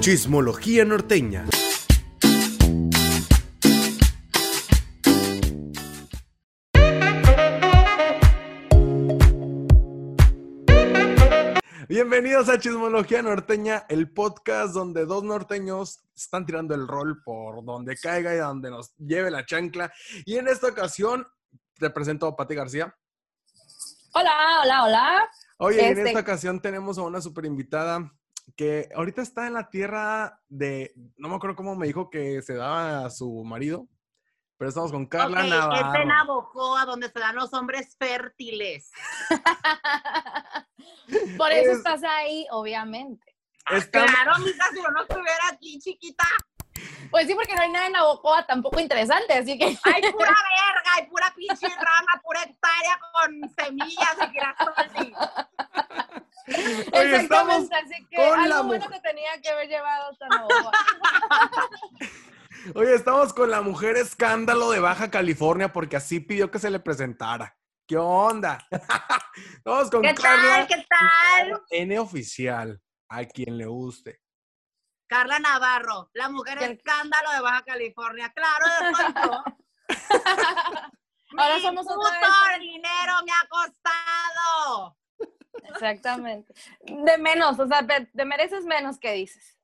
Chismología norteña. Bienvenidos a Chismología Norteña, el podcast donde dos norteños están tirando el rol por donde caiga y donde nos lleve la chancla. Y en esta ocasión te presento a Pati García. Hola, hola, hola. Oye, en Este- esta ocasión tenemos a una super invitada que ahorita está en la tierra de, no me acuerdo cómo me dijo que se daba a su marido, pero estamos con Carla Ok, Navarro. es en Abocoa donde se dan los hombres fértiles. Por eso Es- estás ahí, obviamente. Está- Claro, mija, si yo no estuviera aquí, chiquita. Pues sí, porque no hay nada en la bocoa tampoco interesante, así que Hay pura verga, hay pura pinche rama, pura hectárea con semillas de girasol. Oye, estamos exactamente, así que con la algo bueno mujer. que tenía que haber llevado hasta la bocoa. Oye, estamos con la mujer escándalo de Baja California porque así pidió que se le presentara. ¿Qué onda? Estamos con ¿Qué Carla tal? ¿Qué tal? N oficial, a quien le guste. Carla Navarro, la mujer escándalo de Baja California. Claro, de pronto. Ahora somos otra vez. dinero me ha costado. Exactamente. De menos, o sea, te, mereces menos que dices.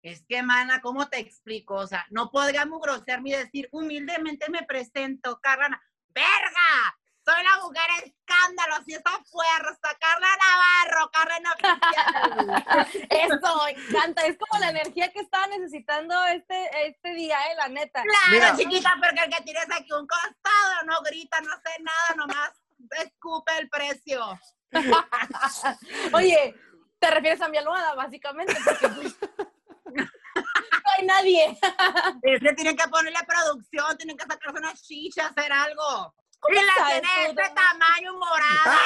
Es que, mana, ¿cómo te explico? O sea, no podríamos grosearme y decir, humildemente me presento, Carla. ¡Verga! Soy la mujer escándalo, si está fuerte, está Carla Navarro, Carla. Eso, me encanta. Es como la energía que estaba necesitando este, este día, eh, la neta. Claro, Mira. chiquita, porque el que tienes aquí un costado no grita, no hace nada, nomás escupe el precio. Oye, te refieres a mi almohada, básicamente, porque pues, no hay nadie. Es que tienen que ponerle producción, tienen que sacarse una chicha, hacer algo. Y la tiene de este no? tamaño morada.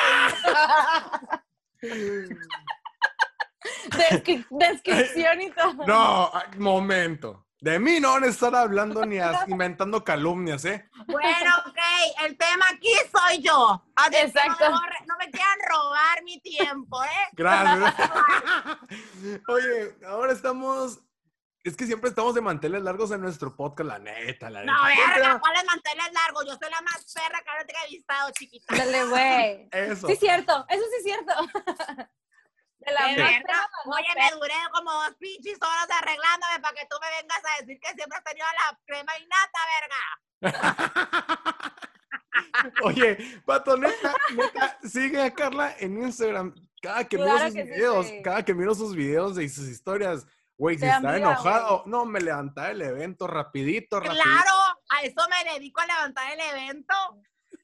Descri- descripción y todo. No, momento. De mí no van a estar hablando ni inventando calumnias, ¿eh? Bueno, ok, el tema aquí soy yo. Así Exacto. No me quieran robar mi tiempo, ¿eh? Gracias. Oye, ahora estamos. Es que siempre estamos de manteles largos en nuestro podcast, la neta, la neta. No, verga, Siempre- ¿cuáles manteles largos? Yo soy la más perra que he entrevistado, chiquita. Dale, güey. Eso. Sí, cierto. Eso sí es cierto. De la De más verga. perra, Oye, me duré como dos pinches horas arreglándome para que tú me vengas a decir que siempre has tenido la crema innata, verga. Oye, Pato, neta, neta, sigue a Carla en Instagram. Cada que miro Claro sus que sí, videos, güey. cada que miro sus videos y sus historias, güey, si está enojado, no, me levantaba el evento rapidito, rapidito. Claro, a eso me dedico a levantar el evento.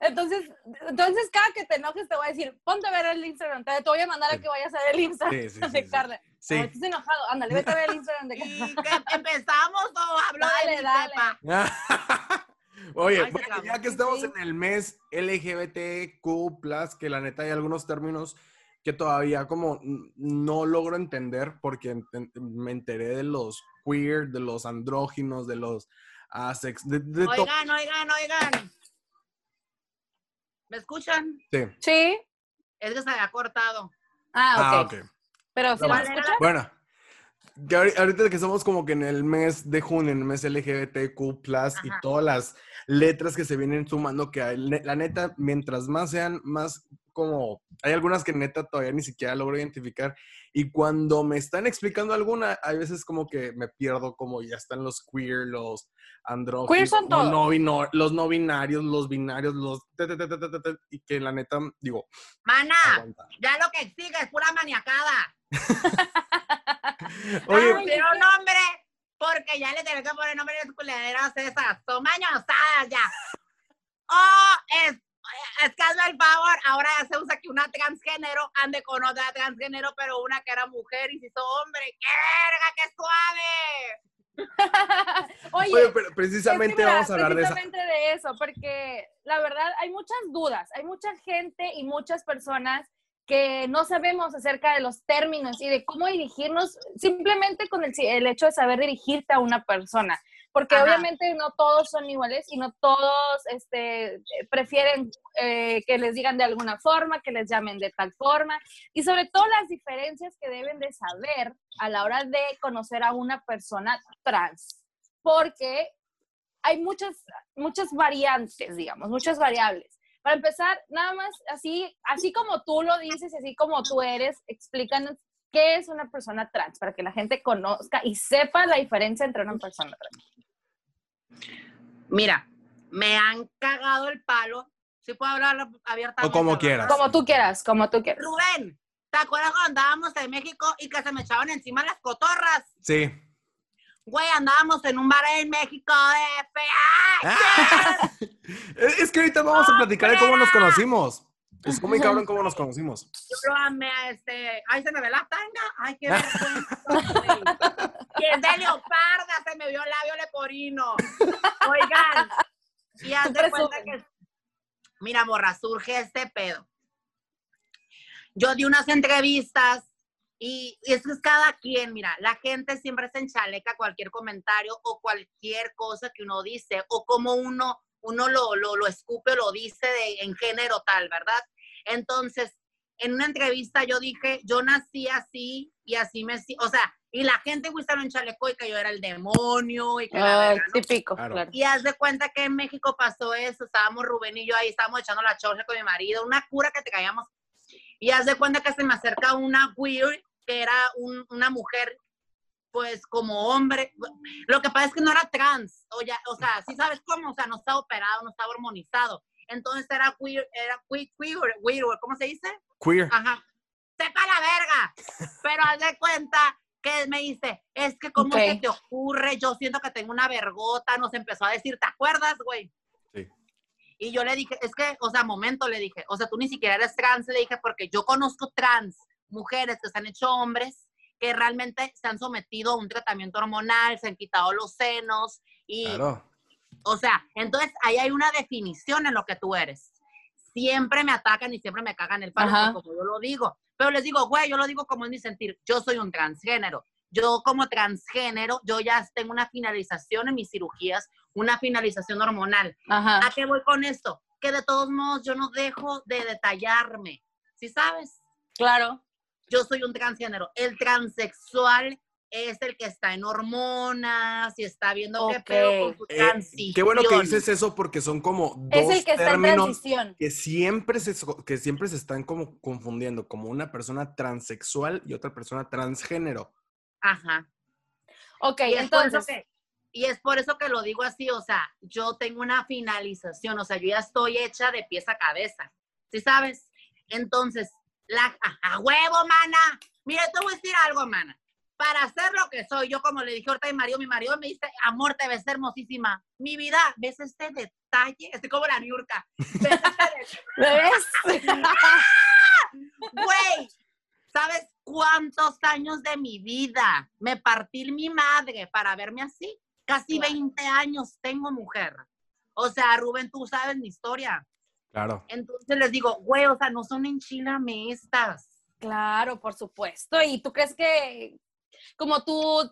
Entonces, entonces, cada que te enojes, te voy a decir, ponte a ver el Instagram. Te, voy a mandar a que vayas a ver el Instagram Sí, sí, sí, de sí. Carla. Sí. Ay, estás enojado. Ándale, vete a ver el Instagram de Y Carla. que empezamos o hablo Dale, de mi dale. Oye, Ay, bueno, ya que estamos Sí. en el mes LGBTQ, que la neta hay algunos términos que todavía como no logro entender porque enten- me enteré de los queer, de los andróginos, de los asex, de, de todo. Oigan, oigan, oigan. ¿Me escuchan? Sí. Sí. Es que se había cortado. Ah, Ah, ok. ok. Pero si escuchas, Bueno, ahorita que estamos como que en el mes de junio, en el mes LGBTQ, y todas las letras que se vienen sumando, que la neta, mientras más sean, más como. Hay algunas que neta todavía ni siquiera logro identificar. Y cuando me están explicando alguna, hay veces como que me pierdo, como ya están los queer, los son los todos. no, bino- los no binarios, los binarios, los. te, te, te, te, te, te, te, y que la neta, digo, Mana, aguanta. ya lo que exige es pura maniacada. Oye, Ay, nombre, porque ya le tengo que poner nombre a las culeras esas. Son mañosadas ya. Oh, es, es que hazme el favor, ahora ya se usa que una transgénero ande con otra transgénero, pero una que era mujer y se hizo hombre. ¡Qué verga, qué suave! Oye, oye, pero es precisamente que mira, vamos a hablar de esa. precisamente de eso, porque la verdad hay muchas dudas, hay mucha gente y muchas personas que no sabemos acerca de los términos y de cómo dirigirnos simplemente con el, el hecho de saber dirigirte a una persona. Porque Ajá. obviamente no todos son iguales y no todos este, prefieren eh, que les digan de alguna forma, que les llamen de tal forma, y sobre todo las diferencias que deben de saber a la hora de conocer a una persona trans, porque hay muchas, muchas variantes, digamos, muchas variables. Para empezar, nada más, así, así como tú lo dices, así como tú eres, explícanos qué es una persona trans, para que la gente conozca y sepa la diferencia entre una persona trans. Mira, me han cagado el palo. Si puedo hablar abiertamente. O como quieras. Como tú quieras, como tú quieras. Rubén, ¿te acuerdas cuando andábamos en México y que se me echaban encima las cotorras? Sí. Güey, andábamos en un bar en México de. Ah. Es es que ahorita vamos a platicar de cómo nos conocimos. Es muy cabrón cómo nos conocimos. Yo lo amé a este. Ay, se me ve la tanga. Ay, qué vergüenza. Y de leoparda se me vio el labio leporino. Oigan. Y haz de cuenta que. Mira, morra, surge este pedo. Yo di unas entrevistas y, y eso es cada quien. Mira, la gente siempre se enchaleca cualquier comentario o cualquier cosa que uno dice o como uno, uno lo, lo, lo escupe o lo dice de, en género tal, ¿verdad? Entonces, en una entrevista yo dije, yo nací así y así me, si- o sea, y la gente güey, se lo enchalecó y que yo era el demonio y que Ay, verga, ¿no? típico, Claro. claro. Y haz de cuenta que en México pasó eso, estábamos Rubén y yo ahí, estábamos echando la chorcha con mi marido, una cura que te caíamos. Y haz de cuenta que se me acerca una queer, que era un- una mujer, pues como hombre. Lo que pasa es que no era trans, o, ya, o sea, sí sabes cómo, o sea, no estaba operado, no estaba hormonizado. Entonces era queer, era queer, queer, queer, ¿cómo se dice? Queer. Ajá. Sepa la verga. Pero haz de cuenta que me dice, es que cómo Ok. se te ocurre, yo siento que tengo una vergota, nos empezó a decir, ¿te acuerdas, güey? Sí. Y yo le dije, es que, o sea, momento, le dije, o sea, tú ni siquiera eres trans, le dije, porque yo conozco trans, mujeres que se han hecho hombres, que realmente se han sometido a un tratamiento hormonal, se han quitado los senos, y, Claro. o sea, entonces ahí hay una definición en lo que tú eres. Siempre me atacan y siempre me cagan el palo, como yo lo digo. Pero les digo, güey, yo lo digo como es mi sentir. Yo soy un transgénero. Yo como transgénero, yo ya tengo una finalización en mis cirugías, una finalización hormonal. Ajá. ¿A qué voy con esto? Que de todos modos yo no dejo de detallarme. ¿Sí sabes? Claro. Yo soy un transgénero. El transexual es el que está en hormonas y está viendo qué Ok. pedo con su Eh, transición. qué bueno que dices eso porque son como dos Es el que está en términos transición. que siempre se que siempre se están como confundiendo, como una persona transexual y otra persona transgénero. Ajá. Ok, Y entonces. que, y es por eso que lo digo así, o sea, yo tengo una finalización, o sea, yo ya estoy hecha de pies a cabeza, ¿sí sabes? Entonces, la, a, huevo, mana. Mira, te voy a decir algo, mana. Para ser lo que soy, yo como le dije ahorita a mi marido, mi marido me dice, amor, te ves hermosísima. Mi vida, ¿ves este detalle? Estoy como la niurca. ¿Ves este. Güey, ¿sabes cuántos años de mi vida me partí mi madre para verme así? Casi Claro. 20 años tengo mujer. O sea, Rubén, tú sabes mi historia. Claro. Entonces les digo, güey, o sea, no son enchilame estas. Claro, por supuesto. ¿Y tú crees que, como tú,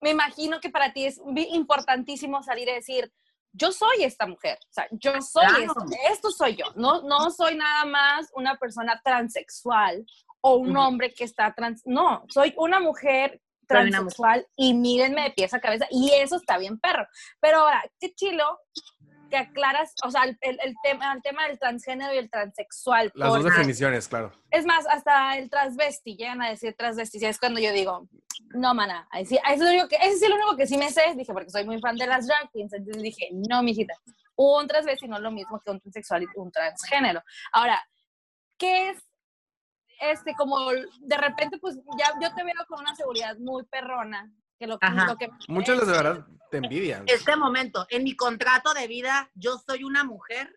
me imagino que para ti es importantísimo salir y decir, yo soy esta mujer, o sea, yo soy Claro. esto, esto soy yo, no, no soy nada más una persona transexual o un hombre que está trans, no, soy una mujer una transexual y mírenme de pies a cabeza y eso está bien perro. Pero ahora, qué chilo que aclaras, o sea, el, el- tema, el tema del transgénero y el transexual. Las dos definiciones, claro. es más, hasta el transvesti, llegan a decir transvesti, y es cuando yo digo, no, mana, eso es lo único que, ese es el único que sí me sé, dije, porque soy muy fan de las drag queens, entonces dije, no, mijita, un transvesti no es lo mismo que un transexual y un transgénero. Ahora, ¿qué es, este, como, de repente, pues, ya yo te veo con una seguridad muy perrona, que lo, Ajá. lo que... Muchos de verdad te envidian. Este momento, en mi contrato de vida, yo soy una mujer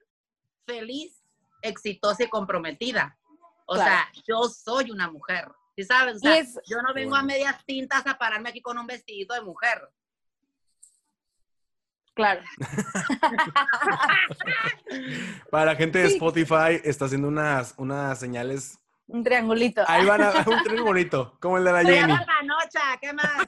feliz, exitosa y comprometida. O Claro. sea, yo soy una mujer. ¿Sí sabes? O Y sea, es- yo no vengo a medias tintas a pararme aquí con un vestidito de mujer. Claro. Para la gente de. Spotify está haciendo unas, unas señales. Un triangulito. Ahí van a un tren bonito, como el de la Jenny. Ganocha, ¿qué más?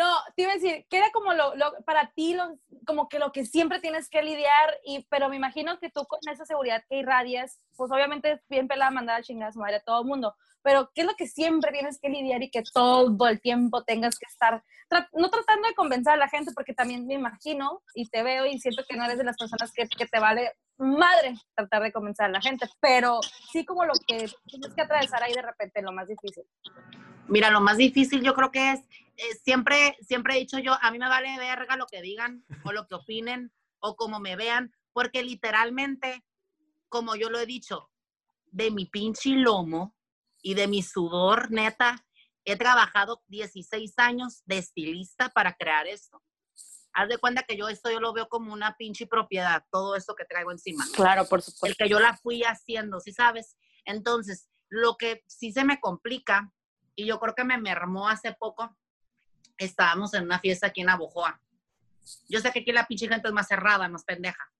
No, te iba a decir, que era como lo, para ti, lo, como que lo que siempre tienes que lidiar, y, pero me imagino que tú con esa seguridad que irradias, pues obviamente es bien pelada mandar a chingar a su madre a todo el mundo, pero ¿qué es lo que siempre tienes que lidiar y que todo el tiempo tengas que estar, no tratando de convencer a la gente, porque también me imagino y te veo y siento que no eres de las personas que, que te vale madre tratar de convencer a la gente, pero sí como lo que tienes que atravesar ahí de repente, lo más difícil. Mira, lo más difícil yo creo que es, eh, siempre, siempre he dicho yo, a mí me vale verga lo que digan o lo que opinen o como me vean, porque literalmente, como yo lo he dicho, de mi pinche lomo y de mi sudor, neta, he trabajado 16 años de estilista para crear esto. Haz de cuenta que yo esto yo lo veo como una pinche propiedad, todo esto que traigo encima Claro, por el supuesto. que yo la fui haciendo, ¿sí sabes? Entonces, lo que sí se me complica, y yo creo que me mermó hace poco, estábamos en una fiesta aquí en Abojoa. Yo sé que aquí la pinche gente es más cerrada, más pendeja.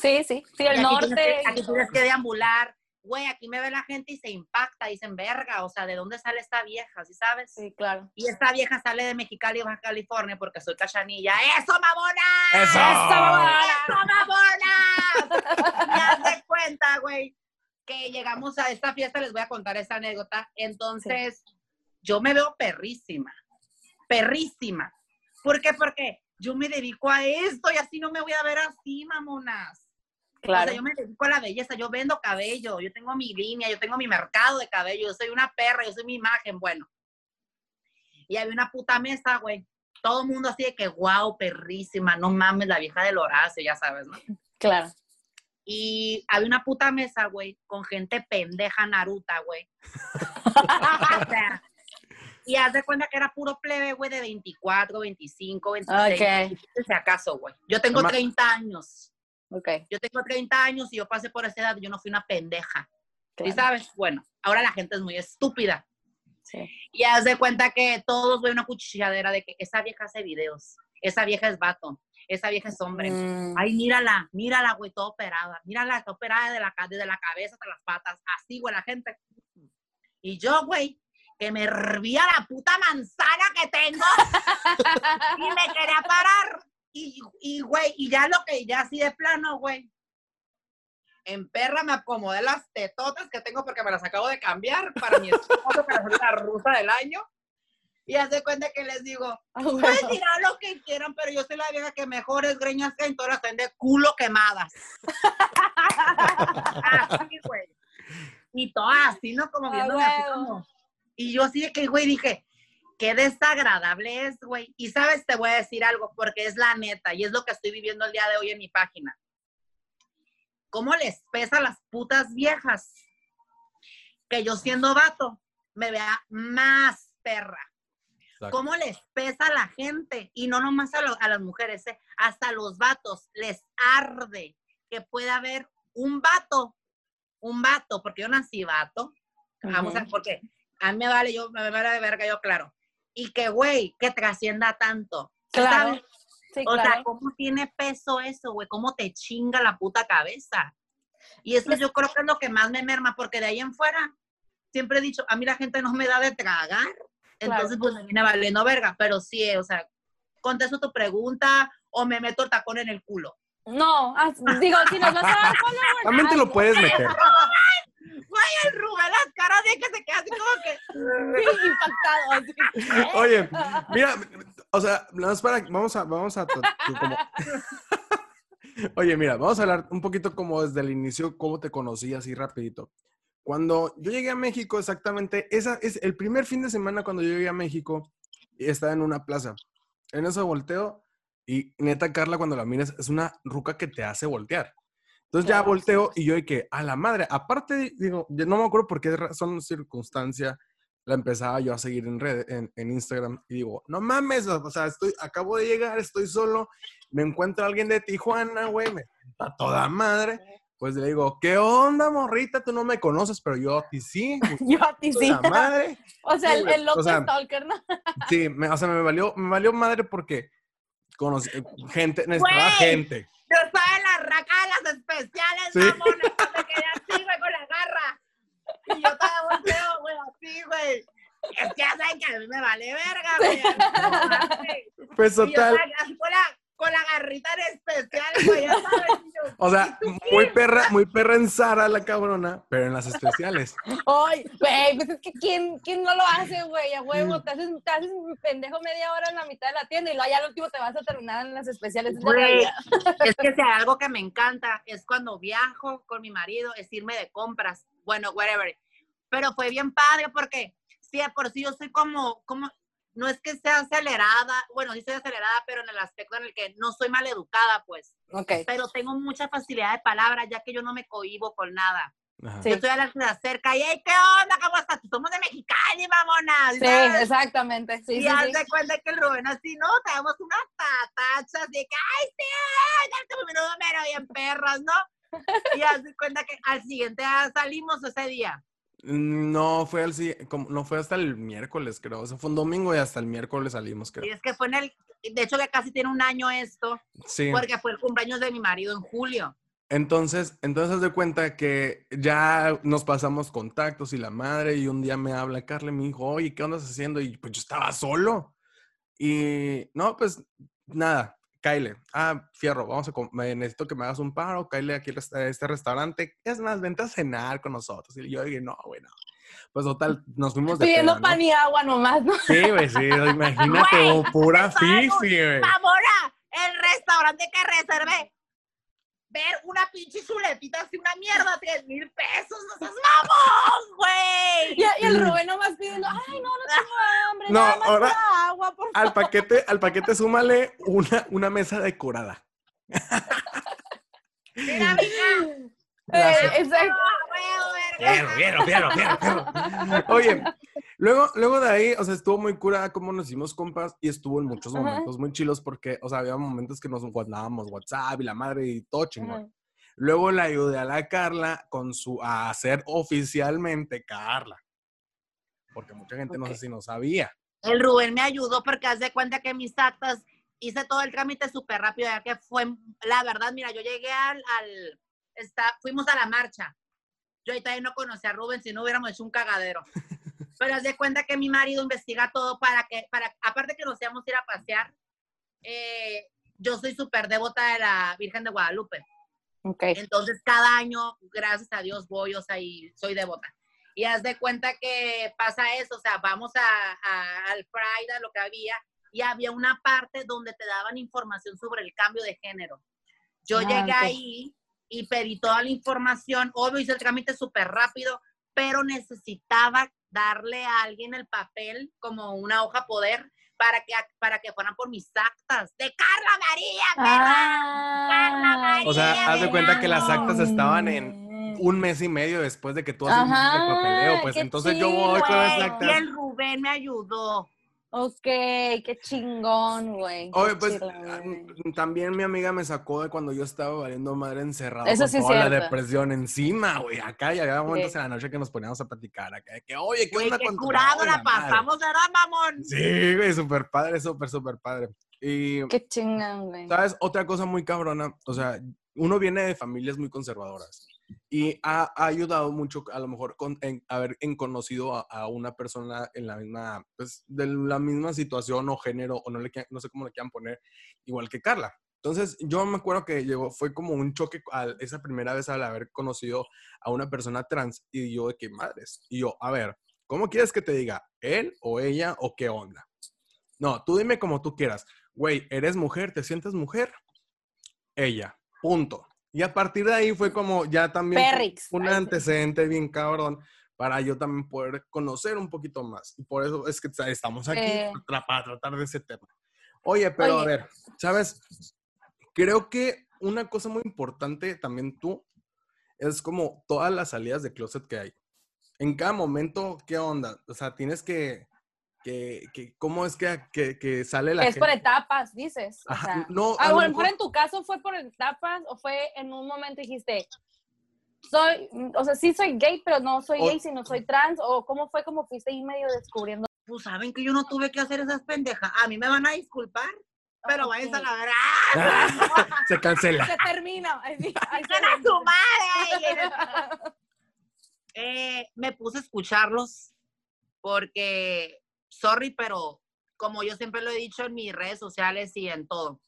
Sí, sí, sí, el aquí norte. Tienes aquí tienes que deambular. Güey, aquí me ve la gente y se impacta, dicen, verga, o sea, ¿de dónde sale esta vieja? ¿Sí sabes? Sí, claro. Y esta vieja sale de Mexicali, Baja California, porque soy cachanilla. ¡Eso, mamona! ¡Eso! ¡Eso, mamona! Me haz de cuenta, güey, que llegamos a esta fiesta, les voy a contar esta anécdota. Entonces, yo me veo perrísima, perrísima. ¿Por qué? Porque yo me dedico a esto y así no me voy a ver así, mamonas. O Claro. sea, yo me dedico a la belleza, yo vendo cabello, yo tengo mi línea, yo tengo mi mercado de cabello, yo soy una perra, yo soy mi imagen, bueno. Y había una puta mesa, güey. Todo el mundo así de que, wow, perrísima, no mames, la vieja del Horacio, ya sabes, ¿no? Claro. Y había una puta mesa, güey, con gente pendeja naruta, güey. o sea, y haz de cuenta que era puro plebe, güey, de 24, 25, 26. Ok, Si acaso, güey. Yo tengo Ama- 30 años. ok. Yo tengo 30 años y yo pasé por esa edad, yo no fui una pendeja. ¿Sí claro. sabes? Bueno, ahora la gente es muy estúpida. Sí. Y haz de cuenta que todos ven una cuchilladera de que esa vieja hace videos, esa vieja es vato, esa vieja es hombre. Mm, Ay, mírala, mírala, güey, toda operada. Mírala, está operada de la, desde la cabeza hasta las patas. Así, güey, la gente. Y yo, güey, que me hervía la puta manzana que tengo y me quería parar. Y, y, güey, y ya lo que, ya así de plano, güey. En perra me acomodé las tetotas que tengo porque me las acabo de cambiar para mi esposo, para ser la rusa del año. Y hace cuenta que les digo, ah, Pueden tirar lo que quieran, pero yo soy la vieja que mejores greñas que en todas las tienen de culo quemadas. así, güey. Y todas así, ¿no? Como Ah, viéndome así huevo. como. Y yo así de que, güey, dije, qué desagradable es, güey. Y sabes, te voy a decir algo, porque es la neta, y es lo que estoy viviendo el día de hoy en mi página. ¿Cómo les pesa a las putas viejas? Que yo siendo vato, me vea más perra. Exacto. ¿Cómo les pesa a la gente? Y no nomás a, lo- a las mujeres, ¿eh? hasta a los vatos les arde que pueda haber un vato, un vato, porque yo nací vato, vamos a, Ujú. porque a mí me vale, yo me vale de verga, yo claro, y que güey, que trascienda tanto, Claro. ¿sabes? Sí, O claro. sea, ¿cómo tiene peso eso, güey? ¿Cómo te chinga la puta cabeza? Y eso Pues yo creo que es lo que más me merma, porque de ahí en fuera, siempre he dicho, a mí la gente no me da de tragar, entonces pues me viene valiendo verga, pero sí, eh, o sea, contesto tu pregunta o me meto el tacón en el culo. No, digo, si nos vas a dar follower, También te lo puedes meter. Que se queda así como que... Sí, impactado. así. Oye, mira, o sea, nada más para, vamos a, vamos a, como- Oye, mira, vamos a hablar un poquito como desde el inicio, cómo te conocí así rapidito. Cuando yo llegué a México, exactamente, esa es el primer fin de semana cuando yo llegué a México, estaba en una plaza. En eso volteo y neta Carla cuando la miras es una ruca que te hace voltear. Entonces ya volteo y yo de que, a la madre, aparte, digo, yo no me acuerdo por qué razón, circunstancia, la empezaba yo a seguir en red, en, en Instagram y digo, no mames, o sea, estoy, acabo de llegar, estoy solo, me encuentro a alguien de Tijuana, güey, me a toda madre. Pues le digo, ¿qué onda, morrita? Tú no me conoces, pero yo a ti sí. Yo a ti sí. La madre. O sea, el, el loco O sea, stalker, ¿no? Sí, me- o sea, me valió, me valió madre porque conocí gente, necesitaba gente. Yo estaba en de las especiales, Sí. mamona, me quedé así, güey, con la garra. Y yo estaba volteo, güey, así, güey. es que ya saben que a mí me vale verga, güey. Pues Y yo total, estaba así con la, con la garrita en especial, güey, ya sabes. y yo, o sea, muy perra, muy perra en Sara la cabrona, pero en las especiales. Ay, güey, pues es que ¿quién, quién no lo hace, güey? A huevo, te haces, te haces pendejo media hora en la mitad de la tienda y luego ya al último te vas a terminar en las especiales. Güey, es que si hay algo que me encanta es cuando viajo con mi marido, es irme de compras, bueno, whatever. Pero fue bien padre porque, sí, de por sí yo soy como, como, no es que sea acelerada, bueno, sí soy acelerada, pero en el aspecto en el que no soy maleducada, pues, Ok. pero tengo mucha facilidad de palabra, ya que yo no me cohibo con nada. Sí. Yo soy a la que se acerca y, hey, ¿qué onda? ¿Cómo estás? Somos de Mexicali, mamona. Sí, ¿sabes? exactamente. Sí, y sí, haz sí. de cuenta que el Rubén así, no, traemos unas tatachas de que, ay, sí, darte mi número bien perras, ¿no? Y haz de cuenta que al siguiente día salimos ese día. No fue, al, no fue hasta el miércoles, creo. O sea, fue un domingo y hasta el miércoles salimos, Y creo. es que fue en el, de hecho que casi tiene un año esto, Sí. porque fue el cumpleaños de mi marido en julio. Entonces, entonces de cuenta que ya nos pasamos contactos y la madre, y un día me habla Carla y me dijo, oye, ¿qué andas haciendo? Y pues yo estaba solo. Y no, pues nada, Kyle, ah, fierro, vamos a, com- me- necesito que me hagas un paro, Kyle, aquí a este, restaurante, es más, vente a cenar con nosotros. Y yo dije, no, güey, no. Pues total, nos fuimos de Pidiendo peda, ¿no? pan y agua nomás, ¿no? Sí, güey, sí, imagínate, Güey, pura fifi, güey. Mamona, el restaurante que reservé. Ver una pinche chuletita así, una mierda, 10 mil pesos, no seas mamón, güey. Y, y el Rubén nomás pidiendo, ay, no, no tengo hambre, No, nada más ahora- agua, por Al paquete, al paquete súmale una, una mesa decorada. Mira, mija. Eh, exacto. Ah. Oye, luego, luego de ahí, o sea, estuvo muy cura cómo nos hicimos compas y estuvo en muchos Ajá. momentos muy chilos porque, o sea, había momentos que nos mandábamos WhatsApp y la madre y todo chingón. Ajá. Luego le ayudé a la Carla con su, a hacer oficialmente Carla. Porque mucha gente no sé si no sabía. El Rubén me ayudó porque haz de cuenta que mis actas hice todo el trámite súper rápido, ya que fue, la verdad, mira, yo llegué al, al está, fuimos a la marcha. Yo ahí también no conocía a Rubén, si no hubiéramos hecho un cagadero. Pero haz de cuenta que mi marido investiga todo para que, para, aparte que nos íbamos a ir a pasear, eh, yo soy súper devota de la Virgen de Guadalupe. Ok. Entonces, cada año, gracias a Dios, voy, o sea, y soy devota. Y haz de cuenta que pasa eso, o sea, vamos a, a- al Pride, a lo que había, y había una parte donde te daban información sobre el cambio de género. Yo Ah, llegué ok. ahí y pedí toda la información, obvio, hice el trámite súper rápido, pero necesitaba darle a alguien el papel como una hoja poder para que, para que fueran por mis actas. ¡De Carla María, perra! Carla Ah, María. O sea, haz de cuenta que las actas estaban en un mes y medio después de que tú haces el papeleo. Pues entonces yo voy con las actas. Y el Rubén me ayudó. Ok, qué chingón, güey. Oye, pues ah, güey. también mi amiga me sacó de cuando yo estaba valiendo madre encerrado Eso con sí es toda la depresión encima, güey. Acá y había momentos Sí. en la noche que nos poníamos a platicar acá, de que, oye, ¿qué Güey, onda qué con tu curado la madre?" pasamos, ¿verdad, mamón? Sí, güey, súper padre, súper, súper padre. Y, Qué chingón, güey. ¿sabes? Otra cosa muy cabrona, o sea, uno viene de familias muy conservadoras y ha, ayudado mucho, a lo mejor, con, haber en conocido a, una persona en la misma, pues, de la misma situación o género, o no, le, no sé cómo le quieran poner, igual que Carla. Entonces, yo me acuerdo que llegó, fue como un choque esa primera vez al haber conocido a una persona trans y yo de qué madres. Y yo, a ver, ¿cómo quieres que te diga? ¿Él o ella o qué onda? No, tú dime como tú quieras. Güey, ¿eres mujer? ¿Te sientes mujer? Ella. Punto. Y a partir de ahí fue como ya también Perrix. un antecedente bien cabrón para yo también poder conocer un poquito más. Y por eso es que estamos aquí Eh. para tratar de ese tema. Oye, pero a ver, ¿sabes? Creo que una cosa muy importante también tú es como todas las salidas de closet que hay. En cada momento, ¿qué onda? O sea, tienes que, que, que ¿cómo es que, que, que sale la Es por gente? etapas, dices. O Ajá, sea, no, a a lo mejor mejor- en tu caso fue por etapas o fue en un momento dijiste, soy, o sea, sí soy gay, pero no soy O- gay, sino soy trans, o cómo fue como fuiste ahí medio descubriendo. Pues saben que yo no tuve que hacer esas pendejas. A mí me van a disculpar, pero Ok. váyanse a la ver. Se cancela. Se termina. Ay, sí, ay, se ¡Van a su madre! Eh, me puse a escucharlos porque, sorry, pero como yo siempre lo he dicho en mis redes sociales y en todo,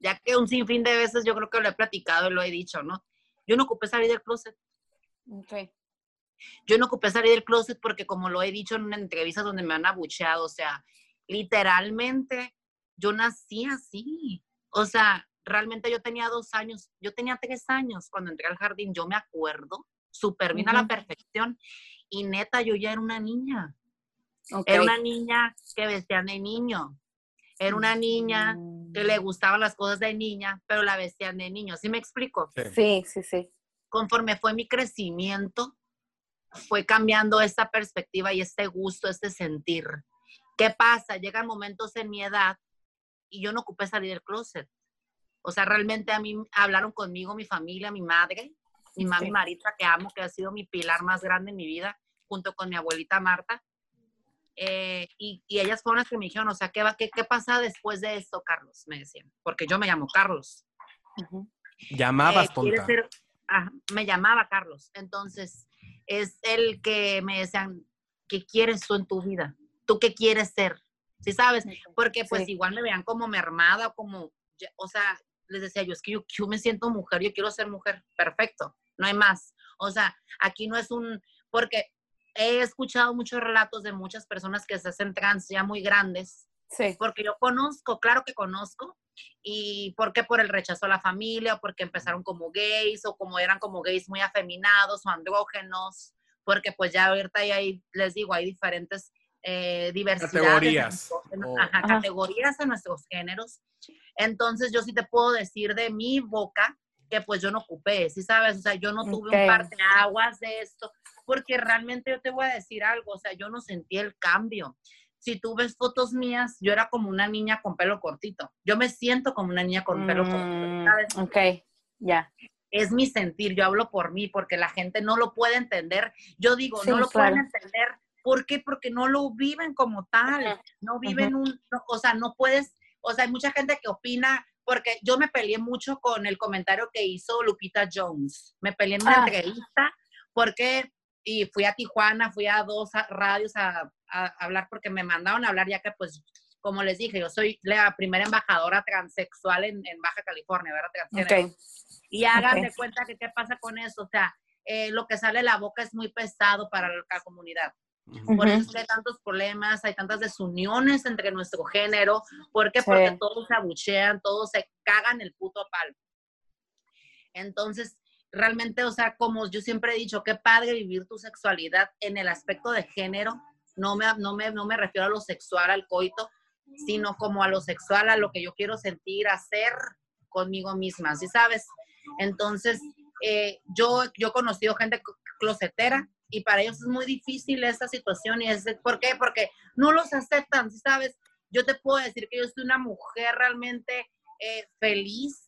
ya que un sinfín de veces yo creo que lo he platicado y lo he dicho, ¿no? Yo no ocupé salir del closet. Ok. Yo no ocupé salir del closet porque como lo he dicho en una entrevista donde me han abucheado, o sea, literalmente yo nací así. O sea, realmente yo tenía dos años, yo tenía tres años cuando entré al jardín, yo me acuerdo, súper bien a la perfección. Y neta, yo ya era una niña. Ok. Era una niña que vestía de niño. Era una niña que le gustaban las cosas de niña, pero la vestían de niño. ¿Sí me explico? Sí, sí, sí. Conforme fue mi crecimiento, fue cambiando esta perspectiva y este gusto, este sentir. ¿Qué pasa? Llegan momentos en mi edad y yo no ocupé salir del closet. O sea, realmente a mí hablaron conmigo mi familia, mi madre, mi mami Sí. Maritza, que amo, que ha sido mi pilar más grande en mi vida, junto con mi abuelita Marta. Eh, y, y ellas fueron las que me dijeron, o sea, ¿qué, va, qué, ¿qué pasa después de esto, Carlos? Me decían, porque yo me llamo Carlos. Llamabas, Eh, ¿quieres tonta. ser- Ajá, me llamaba Carlos. Entonces, es el que me decían, ¿qué quieres tú en tu vida? ¿Tú qué quieres ser? ¿Sí sabes? Porque pues Sí. igual me vean como mermada o como, ya- o sea, les decía yo, es que yo, yo me siento mujer, yo quiero ser mujer. Perfecto, no hay más. O sea, aquí no es un, porque he escuchado muchos relatos de muchas personas que se hacen trans ya muy grandes Sí. porque yo conozco, claro que conozco, y porque por el rechazo a la familia, o porque empezaron como gays, o como eran como gays muy afeminados o andrógenos, porque pues ya ahorita ya hay, les digo, hay diferentes eh, diversidades. en Categorías, nuestro- en- o- ajá, Ajá. categorías en nuestros géneros. Entonces yo sí te puedo decir de mi boca que pues yo no ocupé, ¿sí sabes? O sea, yo no tuve Ok. un parteaguas de esto, porque realmente yo te voy a decir algo, o sea, yo no sentí el cambio si tú ves fotos mías, yo era como una niña con pelo cortito. Yo me siento como una niña con pelo cortito. Mm, ¿sabes? ok, ya. Es mi sentir, yo hablo por mí, porque la gente no lo puede entender. Yo digo, Sí, no lo claro. pueden entender. ¿Por qué? Porque no lo viven como tal. No viven un, no, o sea, no puedes, o sea, hay mucha gente que opina, porque yo me peleé mucho con el comentario que hizo Lupita Jones. Me peleé en una Ah. entrevista porque, y fui a Tijuana, fui a dos radios a, a hablar porque me mandaron a hablar, ya que pues, como les dije, yo soy la primera embajadora transexual en, en Baja California, ¿verdad? Transgénero. Ok. Y hagan Ok. de cuenta que qué pasa con eso, o sea, eh, lo que sale de la boca es muy pesado para la comunidad. Ujú. Por Ujú. eso hay tantos problemas, hay tantas desuniones entre nuestro género. ¿Por qué? Sí. Porque todos se abuchean, todos se cagan el puto palo. Entonces, realmente, o sea, como yo siempre he dicho, qué padre vivir tu sexualidad en el aspecto de género. No me, no me, no me refiero a lo sexual, al coito, sino como a lo sexual, a lo que yo quiero sentir, hacer conmigo misma, ¿sí sabes? Entonces, eh, yo, yo he conocido gente cl- closetera y para ellos es muy difícil esta situación y es, ¿por qué? Porque no los aceptan, ¿sí sabes? Yo te puedo decir que yo soy una mujer realmente eh, feliz.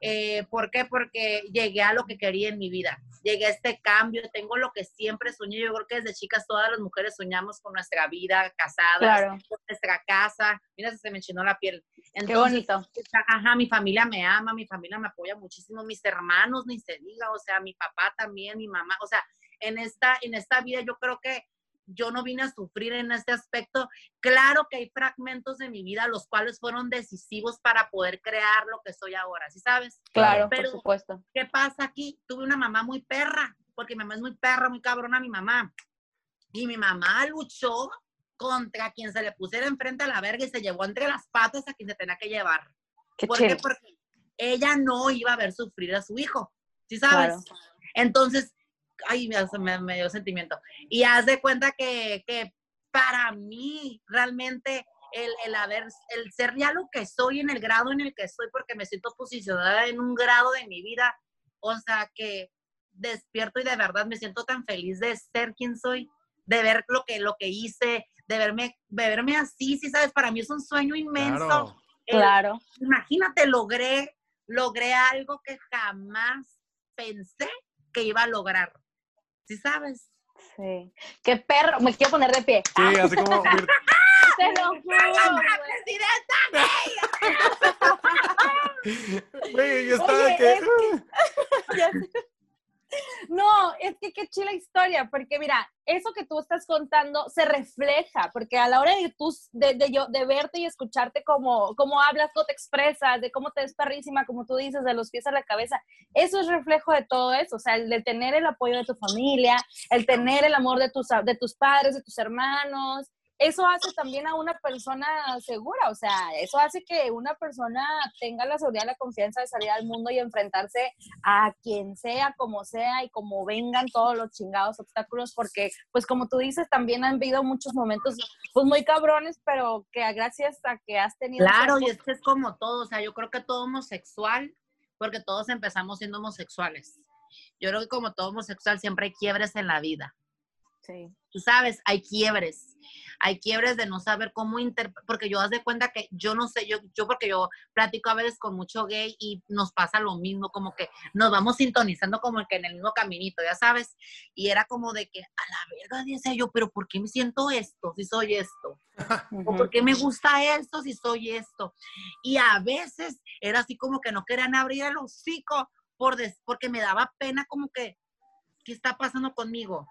Eh, ¿Por qué? Porque llegué a lo que quería en mi vida. Llegué a este cambio, tengo lo que siempre soñé. Yo creo que desde chicas todas las mujeres soñamos con nuestra vida, casadas, Claro. con nuestra casa. Mira, se me enchinó la piel. Qué Entonces, bonito. Ajá, mi familia me ama, mi familia me apoya muchísimo, mis hermanos ni se diga, o sea, mi papá también, mi mamá, o sea, en esta, en esta vida yo creo que yo no vine a sufrir en este aspecto. Claro que hay fragmentos de mi vida los cuales fueron decisivos para poder crear lo que soy ahora, ¿sí sabes? Claro, Pero- por supuesto. ¿Qué pasa aquí? Tuve una mamá muy perra, porque mi mamá es muy perra, muy cabrona, mi mamá. Y mi mamá luchó contra quien se le pusiera enfrente a la verga y se llevó entre las patas a quien se tenía que llevar. Qué ¿Por qué? Porque ella no iba a ver sufrir a su hijo, ¿sí sabes? Claro. Entonces, ay, me, me, me dio sentimiento. Y haz de cuenta que, que para mí realmente el, el haber, el ser ya lo que soy en el grado en el que soy, porque me siento posicionada en un grado de mi vida, o sea, que despierto y de verdad me siento tan feliz de ser quien soy, de ver lo que, lo que hice, de verme, de verme así, sí sabes, para mí es un sueño inmenso. Claro. El- Claro. imagínate, logré, logré algo que jamás pensé que iba a lograr. ¿Sí sabes? Sí. Qué perro. Me quiero poner de pie. Sí, así como. Te lo juro, güey. presidenta! Güey, yo estaba Oye, que. es. No, es que qué chila historia, porque mira, eso que tú estás contando se refleja, porque a la hora de, tú, de, yo, de verte y escucharte cómo, cómo hablas, cómo te expresas, de cómo te ves perrísima, como tú dices, de los pies a la cabeza, eso es reflejo de todo eso, o sea, el de tener el apoyo de tu familia, el tener el amor de tus, de tus padres, de tus hermanos, eso hace también a una persona segura, o sea, eso hace que una persona tenga la seguridad, la confianza de salir al mundo y enfrentarse a quien sea, como sea y como vengan todos los chingados obstáculos, porque pues como tú dices, también han habido muchos momentos pues muy cabrones, pero que gracias a que has tenido... Claro, y es que es como todo, o sea, yo creo que todo homosexual, porque todos empezamos siendo homosexuales. Yo creo que como todo homosexual siempre hay quiebres en la vida. Sí. Tú sabes, hay quiebres. Hay quiebres de no saber cómo inter... Porque yo haz de cuenta que yo no sé, yo, yo porque yo platico a veces con mucho gay y nos pasa lo mismo, como que nos vamos sintonizando como que en el mismo caminito, ya sabes. Y era como de que, a la verga, dice yo, pero ¿por qué me siento esto si soy esto? ¿O por qué me gusta esto si soy esto? Y a veces era así como que no querían abrir el hocico por des... porque me daba pena como que, ¿qué está pasando conmigo?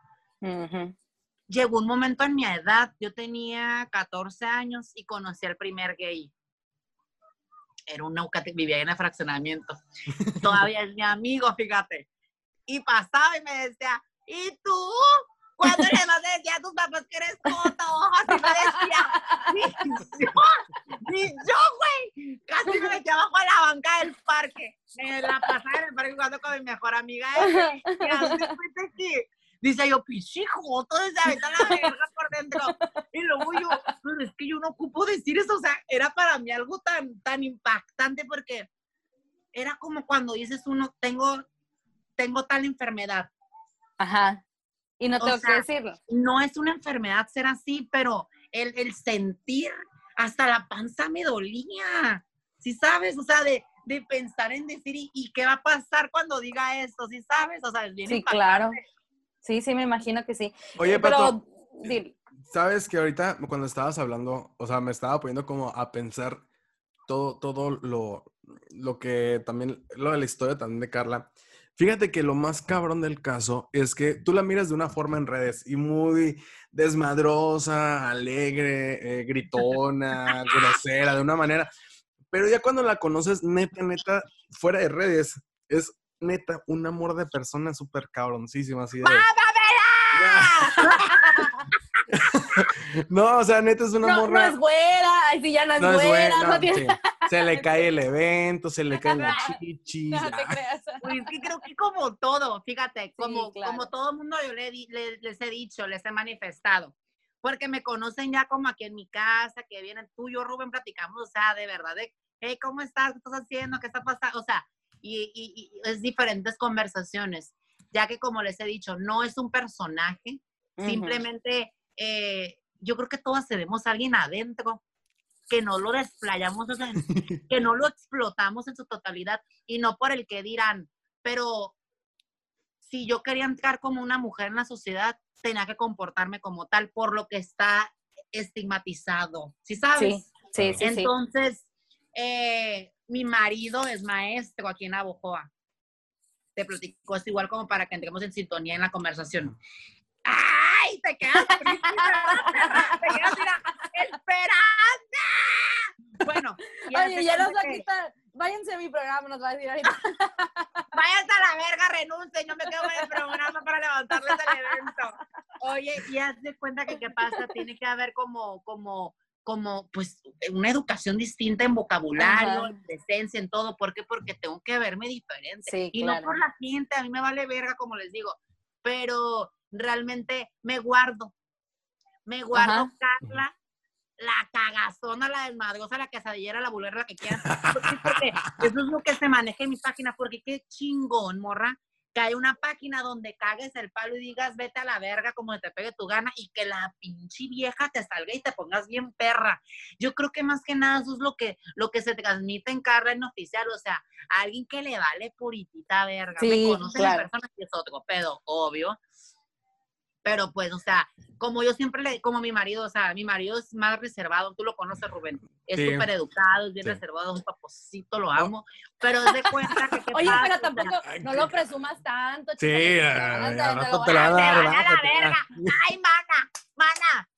Llegó un momento en mi edad, yo tenía 14 años y conocí al primer gay. Era un vivía en el fraccionamiento. Todavía es mi amigo, fíjate. Y pasaba y me decía, ¿y tú? Cuando le más decía a tus papás que eres coto, así me decía, ni yo, ni yo, güey. Casi me metí abajo a la banca del parque. Me la pasaba en el parque jugando con mi mejor amiga. ella. Y así Dice yo, pichijo, todo se aventó la verga por dentro. Y luego yo, pero es que yo no ocupo decir eso. O sea, era para mí algo tan, tan impactante porque era como cuando dices uno, tengo, tengo tal enfermedad. Ajá. Y no O tengo sea, que decirlo. No es una enfermedad ser así, pero el, el sentir, hasta la panza me dolía. ¿Sí sabes? O sea, de, de pensar en decir, ¿y, y qué va a pasar cuando diga esto? ¿Sí sabes? O sea, es bien Sí, impactante. claro. Sí, sí, me imagino que sí. Oye, Pato, pero, sabes que ahorita cuando estabas hablando, o sea, me estaba poniendo como a pensar todo, todo lo, lo que también, lo de la historia también de Carla. Fíjate que lo más cabrón del caso es que tú la miras de una forma en redes y muy desmadrosa, alegre, eh, gritona, grosera, de una manera. Pero ya cuando la conoces, neta, neta, fuera de redes, es neta un amor de persona súper cabroncísima, así de... No, o sea, neta es una No, no morra. es güera, ay, sí, ya no es no es güera, buena, no tiene... sí. Se le cae el evento, se le caen las chichis. No te creas. Pues es que creo que como todo, fíjate, como, claro. como todo mundo yo le le- les he dicho, les he manifestado, porque me conocen ya como aquí en mi casa, que vienen tú y yo, Rubén, platicamos, o sea, de verdad, de, hey, ¿cómo estás? ¿Qué estás haciendo? ¿Qué está pasando? O sea, y, y- y es diferentes conversaciones, ya que como les he dicho, no es un personaje, simplemente eh, yo creo que todas tenemos a alguien adentro que no lo desplayamos, o sea, que no lo explotamos en su totalidad y no por el que dirán, pero si yo quería entrar como una mujer en la sociedad, tenía que comportarme como tal por lo que está estigmatizado, ¿sí sabes? Sí, sí, sí, sí. Entonces, eh, mi marido es maestro aquí en Abojoa. Te platico, es igual como para que entremos en sintonía en la conversación. ¡Ay! Te quedas te quedas mira, esperando. Bueno, y Oye, ya nos va a quitar. Váyanse a mi programa, nos va a decir ahorita. Váyanse a la verga, renuncien, yo me quedo en el programa para levantarles el evento. Oye, y haz de cuenta que qué pasa, tiene que haber como, como, como, pues, una educación distinta en vocabulario, Ajá. en presencia, en todo. ¿Por qué? Porque tengo que verme diferente. Sí, y claro. no por la gente, a mí me vale verga, como les digo, pero realmente me guardo. Me guardo, Ajá. Carla, la cagazona, la desmadrosa, la quesadillera, la bulera, la que quieran. Porque, porque eso es lo que se maneja en mi página, porque qué chingón, morra, que hay una página donde cagues el palo y digas, vete a la verga como te pegue tu gana y que la pinche vieja te salga y te pongas bien perra. Yo creo que más que nada eso es lo que, lo que se transmite en Carla en oficial, o sea, alguien que le vale puritita verga. Sí, Me conocen en claro. persona y es otro pedo, obvio. Pero pues, o sea, como yo siempre le, como mi marido, o sea, mi marido es más reservado, tú lo conoces, Rubén. Es Sí. súper educado, es bien Sí. reservado, es un paposito, lo amo. Pero es de cuenta que. ¿qué Oye, pasa? pero tampoco, Ay, no lo presumas tanto. Sí, te ya, van a- te lo la a- van a dar, ¡Te vaya a la bájate, verga! ¡Ay, mana! ¡Mana!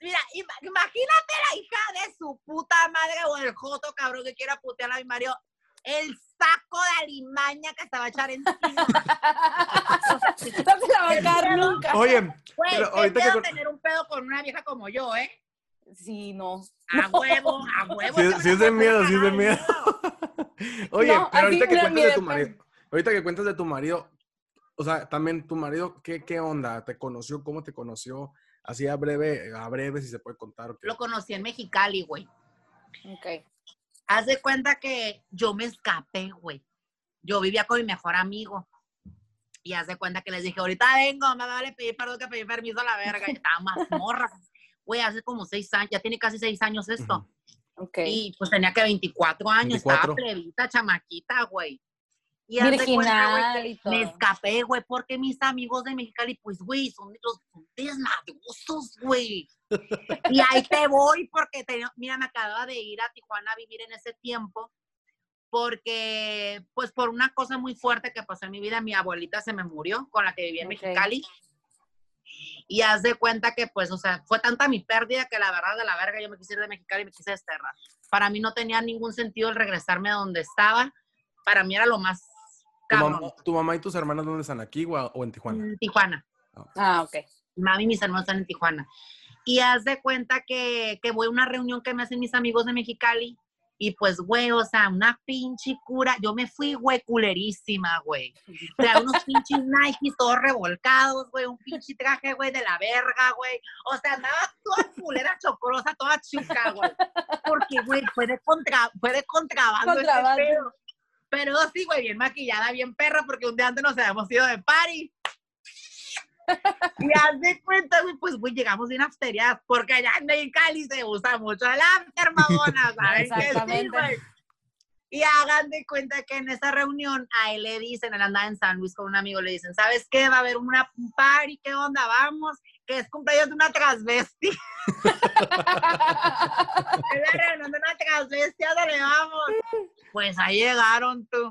Mira, ima- imagínate la hija de su puta madre o el joto cabrón que quiera putear a mi marido. El saco de alimaña que se va a echar encima. No se la va a caer nunca. Oye, Güey, Pero qué ahorita que tener un pedo con una vieja como yo, ¿eh? Sí, no. A huevo, a huevo. Sí, sí es de miedo, sí es de miedo. Oye, No, pero ahorita que cuentas mire, de tu pues. marido, ahorita que cuentas de tu marido, o sea, también tu marido, ¿qué, qué onda? ¿Te conoció? ¿Cómo te conoció? Así a breve, a breve si se puede contar. ¿o qué? Lo conocí en Mexicali, güey. Ok. Haz de cuenta que yo me escapé, güey. Yo vivía con mi mejor amigo. Y haz de cuenta que les dije, ahorita vengo, me vale pedir perdón que pedí permiso a la verga. Y estaba más morra. Güey, hace como seis años, ya tiene casi seis años esto. Ujú. Ok. Y pues tenía que 24 años, 24. estaba plebita, chamaquita, güey. Y cuenta, Virginal que y todo. me escapé, güey, porque mis amigos de Mexicali, pues, güey, son, los- desmadrosos, güey. Y ahí te voy porque, te- mira, me acababa de ir a Tijuana a vivir en ese tiempo porque, pues, por una cosa muy fuerte que pasó en mi vida, mi abuelita se me murió con la que vivía en. Mexicali. Y haz de cuenta que, pues, o sea, fue tanta mi pérdida que la verdad de la verga yo me quise ir de Mexicali y me quise desterrar. Para mí no tenía ningún sentido el regresarme a donde estaba. Para mí era lo más ¿Tu, mamá, tu mamá y tus hermanas dónde están? ¿Aquí o, o en Tijuana? En Tijuana. Ah, ok. Mami y mis hermanos están en Tijuana. Y haz de cuenta que, que voy a una reunión que me hacen mis amigos de Mexicali. Y pues, güey, o sea, una pinche cura. Yo me fui, güey, culerísima, güey. O sea, unos pinches Nike todos revolcados, güey. Un pinche traje, güey, de la verga, güey. O sea, andaba toda culera chocrosa, toda chica, güey. Porque, güey, fue de, contra, fue de contrabando. ese Contrabando. pedo. Pero sí, güey, bien maquillada, bien perra, porque un día antes nos habíamos ido de party. Y haz de cuenta, güey, pues, güey, llegamos bien afteriadas, porque allá en Mexicali se usa mucho el after, mamona, ¿saben que sí, güey? Y hagan de cuenta que en esa reunión a él le dicen, él andaba en San Luis con un amigo, le dicen, ¿sabes qué? Va a haber una un party, ¿qué onda? Vamos, que es cumpleaños de una transvesti. Es la reunión de una transvesti, ¿a dónde vamos? Pues ahí llegaron tú.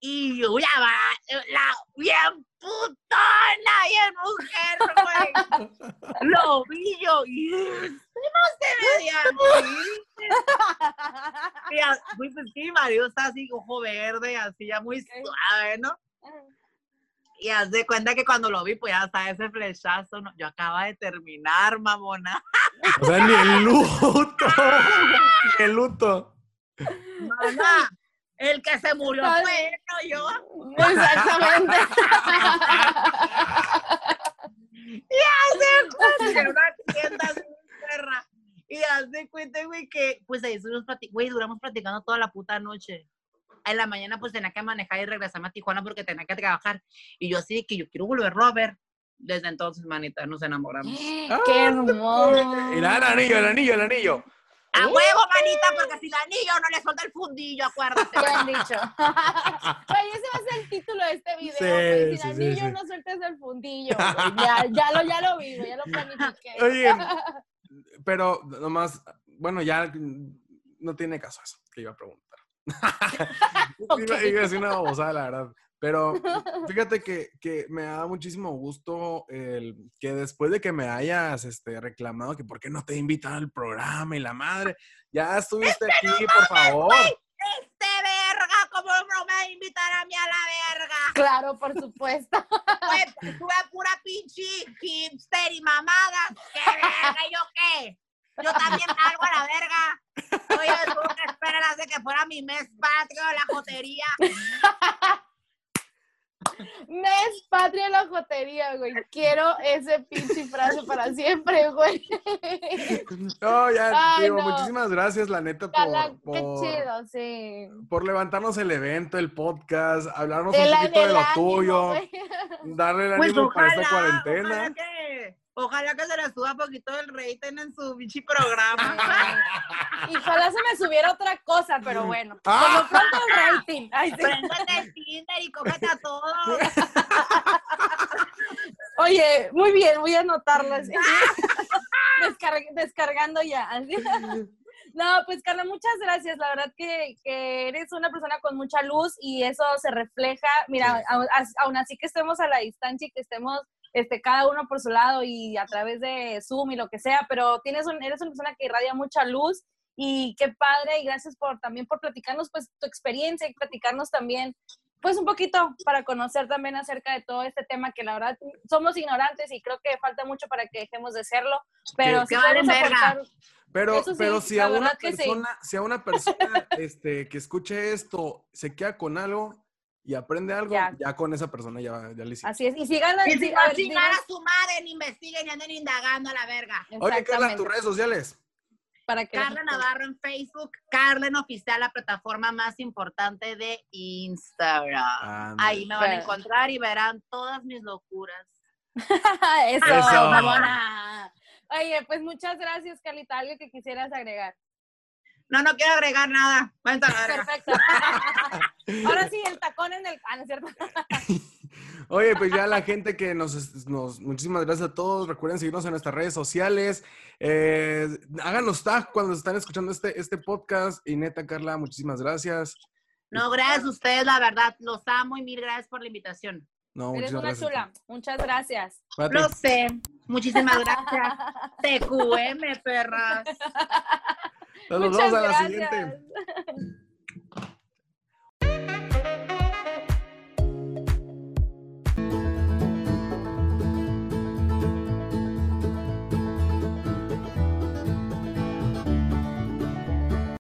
Y yo ya va, la bien putona, bien mujer, güey. Lo vi yo y no se veía así. Y a- Pues es que mi marido está así, ojo verde, así ya muy suave, ¿no? Y haz de cuenta que cuando lo vi, pues ya está ese flechazo, ¿no? Yo acaba de terminar, mamona. O sea, ni el luto. ni el luto. Mamá, el que se murió fue él, no yo. Exactamente. en una tienda así, perra. Y haz de cuenta, güey, que pues ahí estuvimos platicando, güey, duramos platicando toda la puta noche. En la mañana pues tenía que manejar y regresarme a Tijuana porque tenía que trabajar. Y yo así que yo quiero volverlo a ver. Desde entonces, manita, nos enamoramos. Qué hermoso. Mira, el anillo, el anillo, el anillo. A huevo, manita, porque si el anillo no le suelta el fundillo, acuérdate. Bien dicho. Oye, ese va a ser el título de este video. Sí, güey. sí, Sin sí, anillo sí. no sueltes el fundillo. güey. Ya, ya lo, ya lo vi, güey, ya lo planifiqué. Oye, pero nomás, bueno, ya no tiene caso eso que iba a preguntar. Iba, iba a decir una babosada, la verdad. Pero fíjate que, que me da muchísimo gusto el que después de que me hayas este, reclamado que por qué no te invitan al programa y la madre, ya estuviste aquí, por favor. Este verga, ¿cómo no me va a invitar a mí a la verga? Claro, por supuesto. Pues, tuve pura pinche hipster y mamadas. ¿Qué verga? ¿Yo qué? Yo también salgo a la verga. Oye, tuve que esperar hasta que fuera mi mes patrio de la jotería. Mes patria la jotería, güey. Quiero ese pinche frase para siempre, güey. No, ya, Ay, digo, no. muchísimas gracias, la neta, por, qué por, chido, sí. por levantarnos el evento, el podcast, hablarnos El- un poquito de lo ánimo, tuyo, güey. darle el Pues ánimo para esta cuarentena. ojalá que, ojalá que se le suba poquito el rating en su pinche programa. Y ojalá se me subiera otra cosa, pero bueno. Por Ah. lo pronto el rating. Ay, sí. El Tinder y cógete a todos. Oye, muy bien, voy a anotarlas. Descar- descargando ya. No, pues Carla, muchas gracias. La verdad que, que eres una persona con mucha luz y eso se refleja. Mira, Sí. aún así que estemos a la distancia y que estemos este, cada uno por su lado y a través de Zoom y lo que sea, pero tienes un, eres una persona que irradia mucha luz y qué padre y gracias por también por platicarnos pues tu experiencia y platicarnos también pues un poquito para conocer también acerca de todo este tema que la verdad somos ignorantes y creo que falta mucho para que dejemos de serlo, pero sí aportar- sí, a una sí. si a una persona este, que escuche esto se queda con algo y aprende algo, Ya. ya, con esa persona ya, ya le hicimos. Así es, y sigan Y si a no ver, chingar dinos- a su madre, investiguen y anden indagando a la verga. Oye, Carla, tus redes sociales. para que Carla Navarro en Facebook, Carla en Oficial, la plataforma más importante de Instagram. Ahí me van a Pero- encontrar y verán todas mis locuras. Eso, Eso. mamona. Oye, pues muchas gracias, Carlita. ¿Algo que quisieras agregar? No, no quiero agregar nada. Cuéntalo, verga. Perfecto. Ahora sí, el tacón en el... Ah, ¿no es cierto? Oye, pues ya la gente que nos, nos... Muchísimas gracias a todos. Recuerden seguirnos en nuestras redes sociales. Eh, háganos tag cuando están escuchando este, este podcast. Y neta, Carla, muchísimas gracias. No, gracias a ustedes, la verdad. Los amo y mil gracias por la invitación. No, Eres una gracias. chula. Muchas gracias. Lo sé. Muchísimas gracias. TQM, perras. Nos Muchas vemos a la gracias. siguiente.